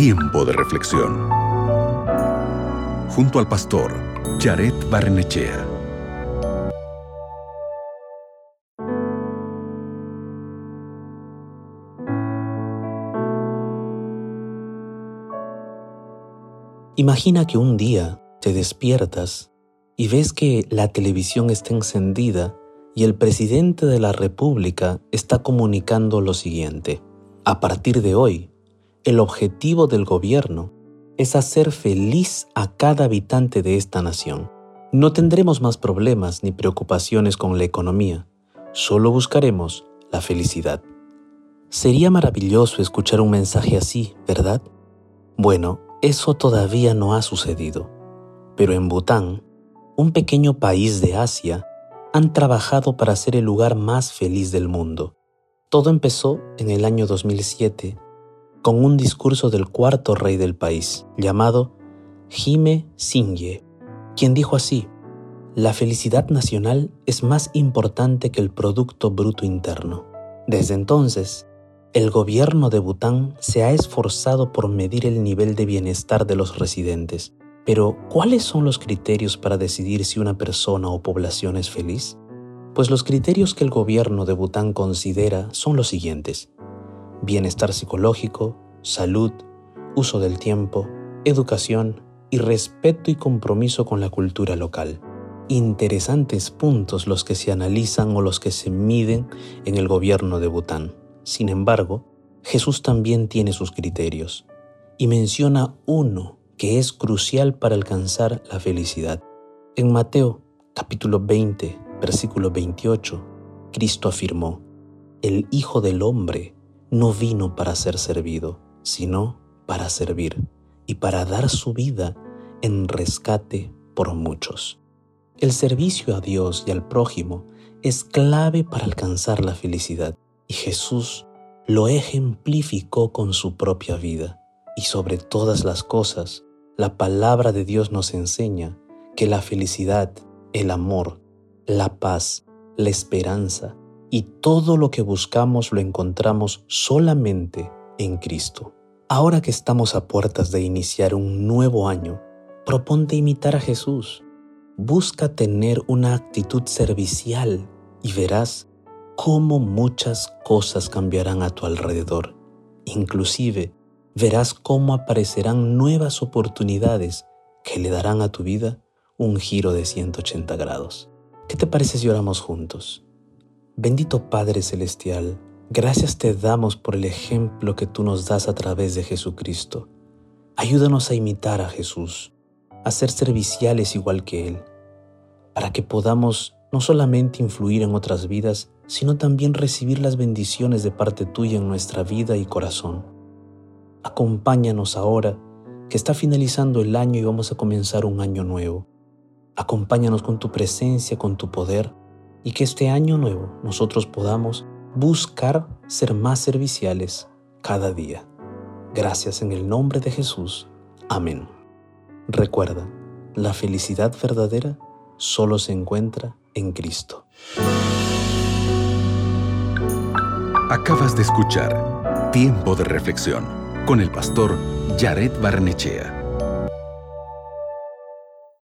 Tiempo de reflexión. Junto al pastor Jared Barnechea. Imagina que un día te despiertas y ves que la televisión está encendida y el presidente de la República está comunicando lo siguiente. A partir de hoy, el objetivo del gobierno es hacer feliz a cada habitante de esta nación. No tendremos más problemas ni preocupaciones con la economía, solo buscaremos la felicidad. Sería maravilloso escuchar un mensaje así, ¿verdad? Bueno, eso todavía no ha sucedido, pero en Bután, un pequeño país de Asia, han trabajado para ser el lugar más feliz del mundo. Todo empezó en el año 2007 con un discurso del cuarto rey del país, llamado Jime Singye, quien dijo así, la felicidad nacional es más importante que el Producto Bruto Interno. Desde entonces, el gobierno de Bután se ha esforzado por medir el nivel de bienestar de los residentes. Pero, ¿cuáles son los criterios para decidir si una persona o población es feliz? Pues los criterios que el gobierno de Bután considera son los siguientes. Bienestar psicológico, salud, uso del tiempo, educación y respeto y compromiso con la cultura local. Interesantes puntos los que se analizan o los que se miden en el gobierno de Bután. Sin embargo, Jesús también tiene sus criterios y menciona uno que es crucial para alcanzar la felicidad. En Mateo capítulo 20, versículo 28, Cristo afirmó, El Hijo del Hombre no vino para ser servido, sino para servir y para dar su vida en rescate por muchos. El servicio a Dios y al prójimo es clave para alcanzar la felicidad y Jesús lo ejemplificó con su propia vida. Y sobre todas las cosas, la palabra de Dios nos enseña que la felicidad, el amor, la paz, la esperanza y todo lo que buscamos lo encontramos solamente en Cristo. Ahora que estamos a puertas de iniciar un nuevo año, proponte imitar a Jesús. Busca tener una actitud servicial y verás cómo muchas cosas cambiarán a tu alrededor. Inclusive, verás cómo aparecerán nuevas oportunidades que le darán a tu vida un giro de 180 grados. ¿Qué te parece si oramos juntos? Bendito Padre Celestial, gracias te damos por el ejemplo que tú nos das a través de Jesucristo. Ayúdanos a imitar a Jesús, a ser serviciales igual que Él, para que podamos no solamente influir en otras vidas, sino también recibir las bendiciones de parte tuya en nuestra vida y corazón. Acompáñanos ahora, que está finalizando el año y vamos a comenzar un año nuevo. Acompáñanos con tu presencia, con tu poder, y que este año nuevo nosotros podamos buscar ser más serviciales cada día. Gracias en el nombre de Jesús. Amén. Recuerda, la felicidad verdadera solo se encuentra en Cristo. Acabas de escuchar Tiempo de Reflexión con el pastor Jared Barnechea.